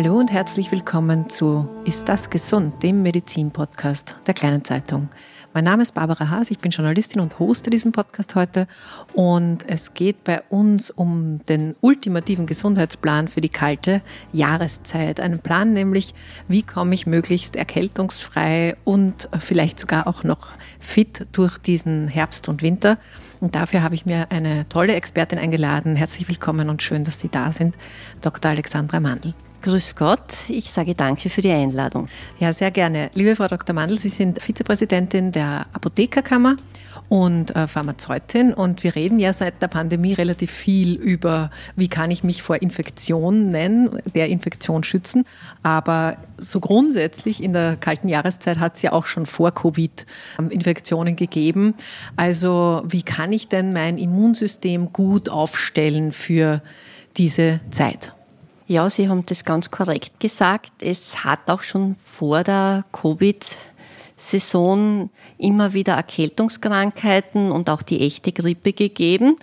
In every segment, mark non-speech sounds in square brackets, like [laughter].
Hallo und herzlich willkommen zu Ist das gesund, dem Medizin-Podcast der kleinen Zeitung. Mein Name ist Barbara Haas, ich bin Journalistin und hoste diesen Podcast heute und es geht bei uns um den ultimativen Gesundheitsplan für die kalte Jahreszeit. Einen Plan nämlich, wie komme ich möglichst erkältungsfrei und vielleicht sogar auch noch fit durch diesen Herbst und Winter. Und dafür habe ich mir eine tolle Expertin eingeladen. Herzlich willkommen und schön, dass Sie da sind, Dr. Alexandra Mandl. Grüß Gott, ich sage danke für die Einladung. Ja, sehr gerne. Liebe Frau Dr. Mandl, Sie sind Vizepräsidentin der Apothekerkammer und äh, Pharmazeutin und wir reden ja seit der Pandemie relativ viel über, wie kann ich mich vor Infektionen, der Infektion schützen. Aber so grundsätzlich in der kalten Jahreszeit hat es ja auch schon vor Covid ähm, Infektionen gegeben. Also wie kann ich denn mein Immunsystem gut aufstellen für diese Zeit? Ja, Sie haben das ganz korrekt gesagt. Es hat auch schon vor der Covid-Saison immer wieder Erkältungskrankheiten und auch die echte Grippe gegeben.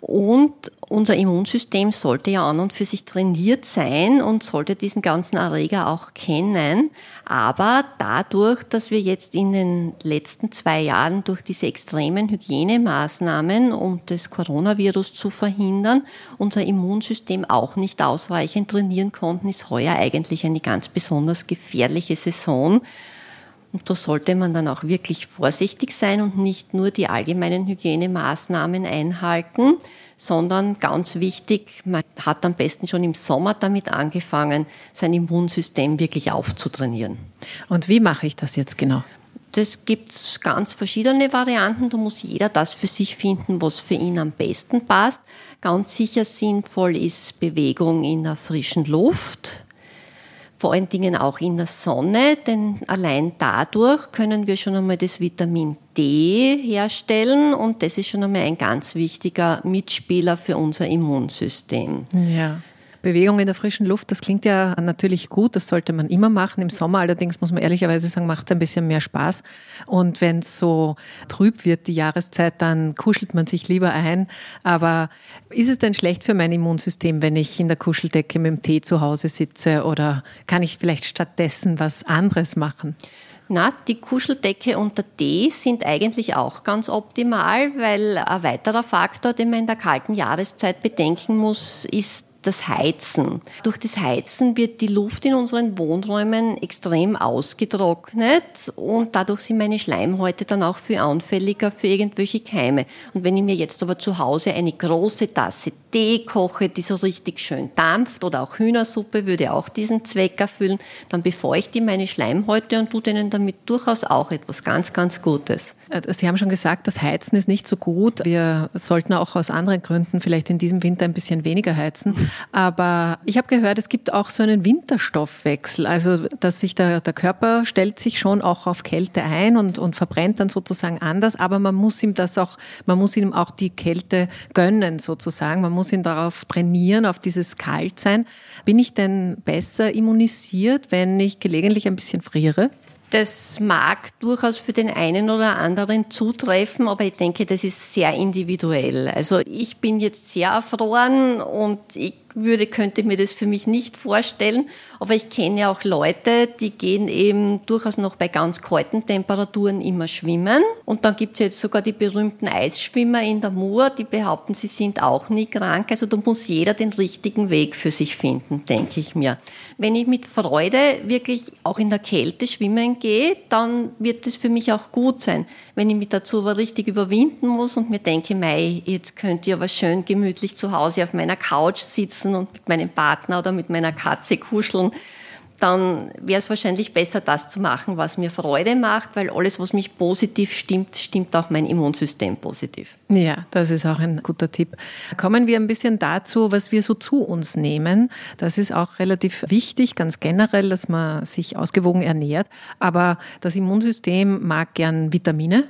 Und unser Immunsystem sollte ja an und für sich trainiert sein und sollte diesen ganzen Erreger auch kennen. Aber dadurch, dass wir jetzt in den letzten zwei Jahren durch diese extremen Hygienemaßnahmen, um das Coronavirus zu verhindern, unser Immunsystem auch nicht ausreichend trainieren konnten, ist heuer eigentlich eine ganz besonders gefährliche Saison. Und da sollte man dann auch wirklich vorsichtig sein und nicht nur die allgemeinen Hygienemaßnahmen einhalten, sondern ganz wichtig, man hat am besten schon im Sommer damit angefangen, sein Immunsystem wirklich aufzutrainieren. Und wie mache ich das jetzt genau? Das gibt ganz verschiedene Varianten. Da muss jeder das für sich finden, was für ihn am besten passt. Ganz sicher sinnvoll ist Bewegung in der frischen Luft vor allen Dingen auch in der Sonne, denn allein dadurch können wir schon einmal das Vitamin D herstellen und das ist schon einmal ein ganz wichtiger Mitspieler für unser Immunsystem. Ja. Bewegung in der frischen Luft, das klingt ja natürlich gut, das sollte man immer machen. Im Sommer allerdings muss man ehrlicherweise sagen, macht es ein bisschen mehr Spaß. Und wenn es so trüb wird, die Jahreszeit, dann kuschelt man sich lieber ein. Aber ist es denn schlecht für mein Immunsystem, wenn ich in der Kuscheldecke mit dem Tee zu Hause sitze oder kann ich vielleicht stattdessen was anderes machen? Na, die Kuscheldecke und der Tee sind eigentlich auch ganz optimal, weil ein weiterer Faktor, den man in der kalten Jahreszeit bedenken muss, ist das Heizen. Durch das Heizen wird die Luft in unseren Wohnräumen extrem ausgetrocknet und dadurch sind meine Schleimhäute dann auch viel anfälliger für irgendwelche Keime. Und wenn ich mir jetzt aber zu Hause eine große Tasse Tee koche, die so richtig schön dampft oder auch Hühnersuppe würde auch diesen Zweck erfüllen, dann befeuchte ich meine Schleimhäute und tue denen damit durchaus auch etwas ganz, ganz Gutes. Äh, Sie haben schon gesagt, das Heizen ist nicht so gut. Wir sollten auch aus anderen Gründen vielleicht in diesem Winter ein bisschen weniger heizen. Aber ich habe gehört, es gibt auch so einen Winterstoffwechsel. Also, dass sich der, der Körper stellt sich schon auch auf Kälte ein und, und verbrennt dann sozusagen anders. Aber man muss ihm das auch, man muss ihm auch die Kälte gönnen sozusagen. Man muss ihn darauf trainieren, auf dieses Kaltsein. Bin ich denn besser immunisiert, wenn ich gelegentlich ein bisschen friere? Das mag durchaus für den einen oder anderen zutreffen, aber ich denke, das ist sehr individuell. Also ich bin jetzt sehr erfroren und ich würde, könnte mir das für mich nicht vorstellen. Aber ich kenne ja auch Leute, die gehen eben durchaus noch bei ganz kalten Temperaturen immer schwimmen. Und dann gibt es jetzt sogar die berühmten Eisschwimmer in der Mur, die behaupten, sie sind auch nie krank. Also da muss jeder den richtigen Weg für sich finden, denke ich mir. Wenn ich mit Freude wirklich auch in der Kälte schwimmen gehe, dann wird es für mich auch gut sein. Wenn ich mich dazu aber richtig überwinden muss und mir denke, mei, jetzt könnt ihr aber schön gemütlich zu Hause auf meiner Couch sitzen, sitzen und mit meinem Partner oder mit meiner Katze kuscheln, dann wäre es wahrscheinlich besser, das zu machen, was mir Freude macht, weil alles, was mich positiv stimmt, stimmt auch mein Immunsystem positiv. Ja, das ist auch ein guter Tipp. Kommen wir ein bisschen dazu, was wir so zu uns nehmen. Das ist auch relativ wichtig, ganz generell, dass man sich ausgewogen ernährt. Aber das Immunsystem mag gern Vitamine.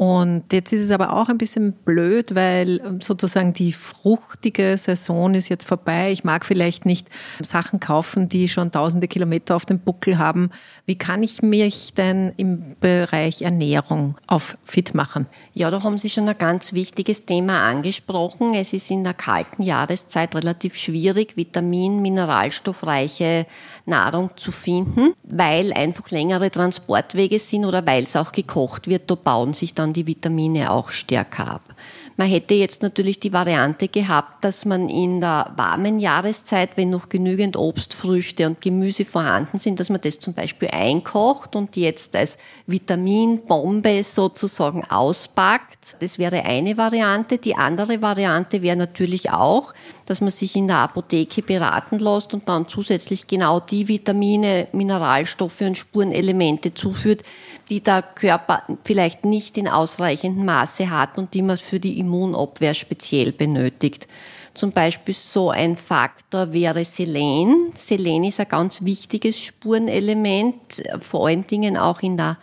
Und jetzt ist es aber auch ein bisschen blöd, weil ähm, sozusagen die fruchtige Saison ist jetzt vorbei. Ich mag vielleicht nicht Sachen kaufen, die schon tausende Kilometer auf dem Buckel haben. Wie kann ich mich denn im Bereich Ernährung auf fit machen? Ja, da haben Sie schon ein ganz wichtiges Thema angesprochen. Es ist in der kalten Jahreszeit relativ schwierig, vitamin-, mineralstoffreiche Nahrung zu finden, weil einfach längere Transportwege sind oder weil es auch gekocht wird. Da bauen sich dann die Vitamine auch stärker ab. Man hätte jetzt natürlich die Variante gehabt, dass man in der warmen Jahreszeit, wenn noch genügend Obst, Früchte und Gemüse vorhanden sind, dass man das zum Beispiel einkocht und jetzt als Vitaminbombe sozusagen auspackt. Das wäre eine Variante. Die andere Variante wäre natürlich auch, dass man sich in der Apotheke beraten lässt und dann zusätzlich genau die Vitamine, Mineralstoffe und Spurenelemente zuführt, die der Körper vielleicht nicht in ausreichendem Maße hat und die man für die Immunabwehr speziell benötigt. Zum Beispiel so ein Faktor wäre Selen. Selen ist ein ganz wichtiges Spurenelement, vor allen Dingen auch in der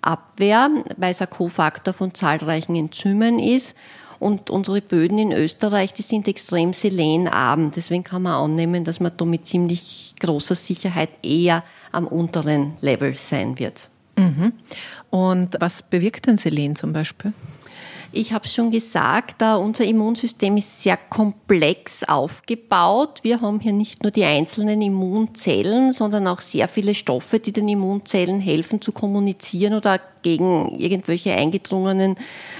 Abwehr, weil es ein Kofaktor von zahlreichen Enzymen ist. Und unsere Böden in Österreich, die sind extrem selenarm. Deswegen kann man annehmen, dass man da mit ziemlich großer Sicherheit eher am unteren Level sein wird. Mhm. Und was bewirkt denn Selen zum Beispiel? Ich habe schon gesagt, unser Immunsystem ist sehr komplex aufgebaut. Wir haben hier nicht nur die einzelnen Immunzellen, sondern auch sehr viele Stoffe, die den Immunzellen helfen zu kommunizieren oder gegen irgendwelche eingedrungenen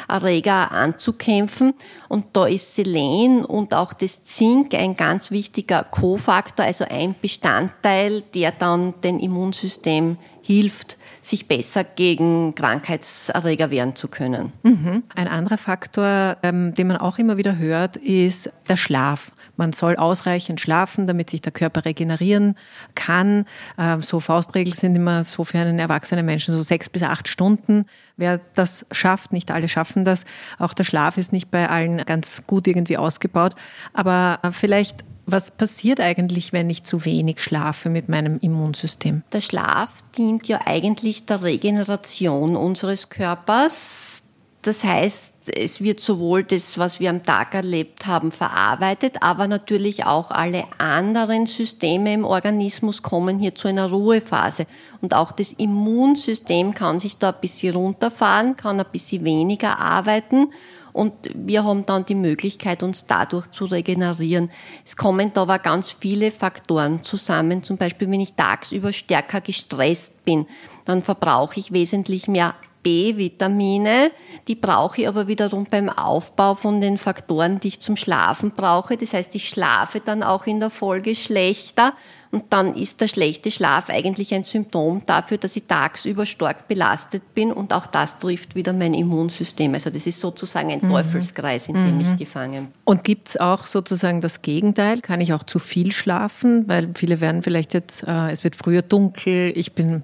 Erreger anzukämpfen. Und da ist Selen und auch das Zink ein ganz wichtiger Kofaktor, also ein Bestandteil, der dann dem Immunsystem hilft, sich besser gegen Krankheitserreger wehren zu können. Mhm. Ein anderer Faktor, ähm, den man auch immer wieder hört, ist der Schlaf. Man soll ausreichend schlafen, damit sich der Körper regenerieren kann. Ähm, so Faustregeln sind immer so für einen erwachsenen Menschen so sechs bis acht Stunden. Wer das schafft, nicht alle schaffen das. Auch der Schlaf ist nicht bei allen ganz gut irgendwie ausgebaut. Aber äh, vielleicht was passiert eigentlich, wenn ich zu wenig schlafe mit meinem Immunsystem? Der Schlaf dient ja eigentlich der Regeneration unseres Körpers. Das heißt, es wird sowohl das, was wir am Tag erlebt haben, verarbeitet, aber natürlich auch alle anderen Systeme im Organismus kommen hier zu einer Ruhephase. Und auch das Immunsystem kann sich da ein bisschen runterfahren, kann ein bisschen weniger arbeiten und wir haben dann die Möglichkeit, uns dadurch zu regenerieren. Es kommen da aber ganz viele Faktoren zusammen. Zum Beispiel, wenn ich tagsüber stärker gestresst bin, dann verbrauche ich wesentlich mehr B-Vitamine, die brauche ich aber wiederum beim Aufbau von den Faktoren, die ich zum Schlafen brauche. Das heißt, ich schlafe dann auch in der Folge schlechter und dann ist der schlechte Schlaf eigentlich ein Symptom dafür, dass ich tagsüber stark belastet bin und auch das trifft wieder mein Immunsystem. Also das ist sozusagen ein mhm. Teufelskreis, in dem mhm. ich gefangen bin. Und gibt es auch sozusagen das Gegenteil? Kann ich auch zu viel schlafen? Weil viele werden vielleicht jetzt, äh, es wird früher dunkel, ich bin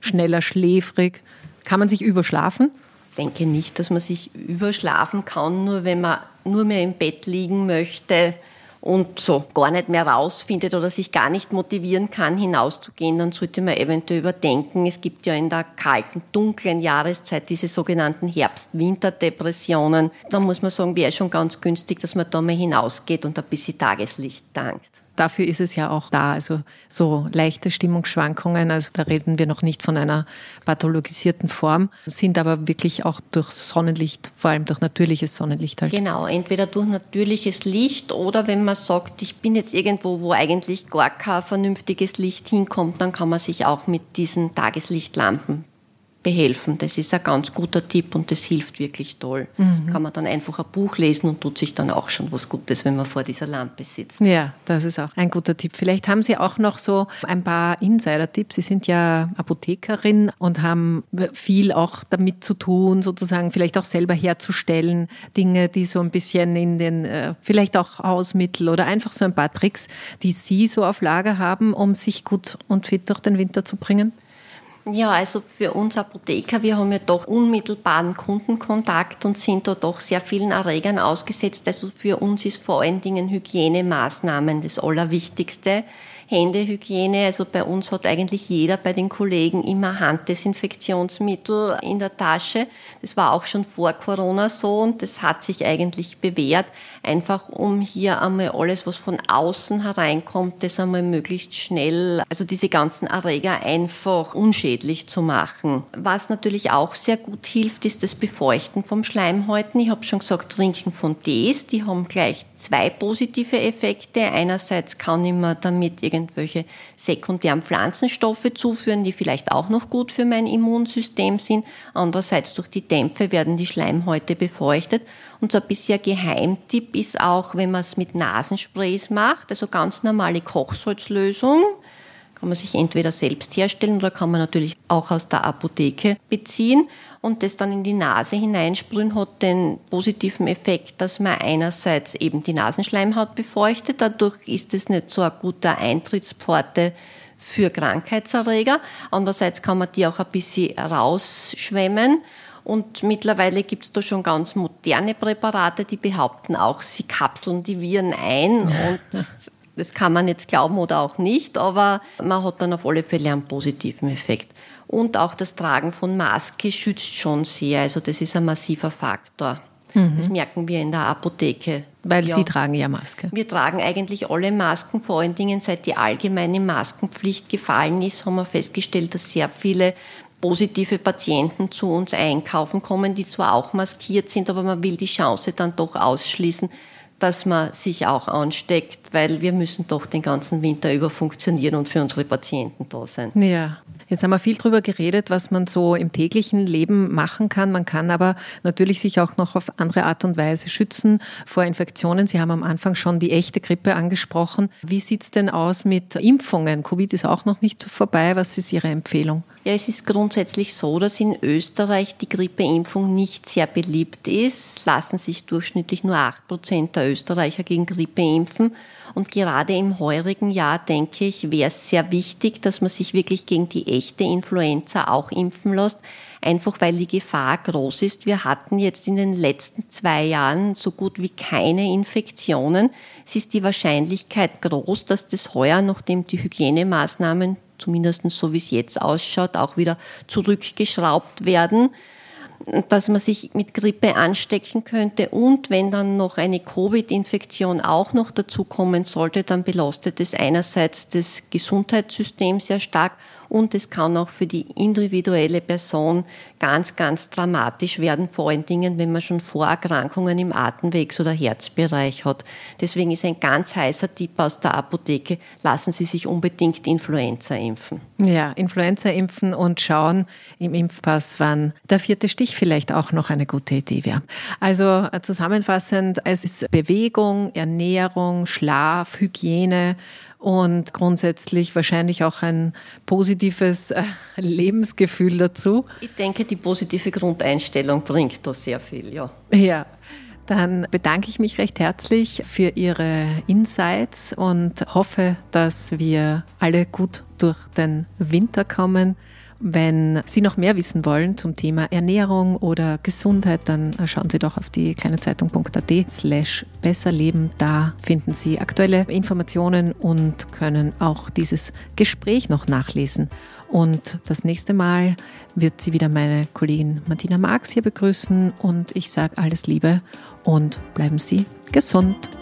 schneller schläfrig. Kann man sich überschlafen? Ich denke nicht, dass man sich überschlafen kann, nur wenn man nur mehr im Bett liegen möchte und so gar nicht mehr rausfindet oder sich gar nicht motivieren kann, hinauszugehen, dann sollte man eventuell überdenken. Es gibt ja in der kalten, dunklen Jahreszeit diese sogenannten Herbst-Winter-Depressionen. Da muss man sagen, wäre schon ganz günstig, dass man da mal hinausgeht und ein bisschen Tageslicht tankt dafür ist es ja auch da. Also so leichte Stimmungsschwankungen, also da reden wir noch nicht von einer pathologisierten Form, sind aber wirklich auch durch Sonnenlicht, vor allem durch natürliches Sonnenlicht halt. Genau, entweder durch natürliches Licht oder wenn man sagt, ich bin jetzt irgendwo, wo eigentlich gar kein vernünftiges Licht hinkommt, dann kann man sich auch mit diesen Tageslichtlampen behelfen. Das ist ein ganz guter Tipp und das hilft wirklich toll. Mhm. Kann man dann einfach ein Buch lesen und tut sich dann auch schon was Gutes, wenn man vor dieser Lampe sitzt. Ja, das ist auch ein guter Tipp. Vielleicht haben Sie auch noch so ein paar Insider-Tipps. Sie sind ja Apothekerin und haben viel auch damit zu tun, sozusagen vielleicht auch selber herzustellen, Dinge, die so ein bisschen in den, äh, vielleicht auch Hausmittel oder einfach so ein paar Tricks, die Sie so auf Lager haben, um sich gut und fit durch den Winter zu bringen? Ja, also für uns Apotheker, wir haben ja doch unmittelbaren Kundenkontakt und sind da doch sehr vielen Erregern ausgesetzt. Also für uns ist vor allen Dingen Hygienemaßnahmen das Allerwichtigste. Händehygiene. Also bei uns hat eigentlich jeder bei den Kollegen immer Handdesinfektionsmittel in der Tasche. Das war auch schon vor Corona so und das hat sich eigentlich bewährt, einfach um hier einmal alles, was von außen hereinkommt, das einmal möglichst schnell, also diese ganzen Erreger einfach unschädlich zu machen. Was natürlich auch sehr gut hilft, ist das Befeuchten vom Schleimhäuten. Ich habe schon gesagt, Trinken von Tees, die haben gleich zwei positive Effekte. Einerseits kann ich mir damit irgendwie irgendwelche sekundären Pflanzenstoffe zuführen, die vielleicht auch noch gut für mein Immunsystem sind. Andererseits durch die Dämpfe werden die Schleimhäute befeuchtet. Ein bisher Geheimtipp ist auch, wenn man es mit Nasensprays macht, also ganz normale Kochsalzlösung, kann man sich entweder selbst herstellen oder kann man natürlich auch aus der Apotheke beziehen und das dann in die Nase hineinsprühen hat den positiven Effekt, dass man einerseits eben die Nasenschleimhaut befeuchtet, dadurch ist es nicht so eine gute Eintrittspforte für Krankheitserreger. Andererseits kann man die auch ein bisschen rausschwemmen. Und mittlerweile gibt es da schon ganz moderne Präparate, die behaupten auch, sie kapseln die Viren ein. Und [laughs] das kann man jetzt glauben oder auch nicht, aber man hat dann auf alle Fälle einen positiven Effekt. Und auch das Tragen von Maske schützt schon sehr. Also das ist ein massiver Faktor. Mhm. Das merken wir in der Apotheke. Weil ja. Sie tragen ja Maske. Wir tragen eigentlich alle Masken, vor allen Dingen seit die allgemeine Maskenpflicht gefallen ist, haben wir festgestellt, dass sehr viele positive Patienten zu uns einkaufen kommen, die zwar auch maskiert sind, aber man will die Chance dann doch ausschließen, dass man sich auch ansteckt, weil wir müssen doch den ganzen Winter über funktionieren und für unsere Patienten da sein. Ja. Jetzt haben wir viel darüber geredet, was man so im täglichen Leben machen kann. Man kann aber natürlich sich auch noch auf andere Art und Weise schützen vor Infektionen. Sie haben am Anfang schon die echte Grippe angesprochen. Wie sieht es denn aus mit Impfungen? Covid ist auch noch nicht vorbei. Was ist Ihre Empfehlung? Ja, es ist grundsätzlich so, dass in Österreich die Grippeimpfung nicht sehr beliebt ist. Lassen sich durchschnittlich nur 8 Prozent der Österreicher gegen Grippe impfen. Und gerade im heurigen Jahr, denke ich, wäre es sehr wichtig, dass man sich wirklich gegen die echte Influenza auch impfen lässt. Einfach weil die Gefahr groß ist. Wir hatten jetzt in den letzten zwei Jahren so gut wie keine Infektionen. Es ist die Wahrscheinlichkeit groß, dass das heuer, nachdem die Hygienemaßnahmen zumindest so wie es jetzt ausschaut, auch wieder zurückgeschraubt werden dass man sich mit Grippe anstecken könnte und wenn dann noch eine Covid-Infektion auch noch dazu kommen sollte, dann belastet es einerseits das Gesundheitssystem sehr stark und es kann auch für die individuelle Person ganz, ganz dramatisch werden, vor allen Dingen, wenn man schon Vorerkrankungen im Atemwegs- oder Herzbereich hat. Deswegen ist ein ganz heißer Tipp aus der Apotheke, lassen Sie sich unbedingt Influenza impfen. Ja, Influenza impfen und schauen im Impfpass, wann der vierte Stich vielleicht auch noch eine gute Idee wäre. Also äh, zusammenfassend, es ist Bewegung, Ernährung, Schlaf, Hygiene, und grundsätzlich wahrscheinlich auch ein positives äh, Lebensgefühl dazu. Ich denke, die positive Grundeinstellung bringt da sehr viel, ja. Ja. Dann bedanke ich mich recht herzlich für Ihre Insights und hoffe, dass wir alle gut durch den Winter kommen. Wenn Sie noch mehr wissen wollen zum Thema Ernährung oder Gesundheit, dann schauen Sie doch auf die kleinezeitung.at slash besserleben. Da finden Sie aktuelle Informationen und können auch dieses Gespräch noch nachlesen. Und das nächste Mal wird sie wieder meine Kollegin Martina Marx hier begrüßen und ich sage alles Liebe und bleiben Sie gesund.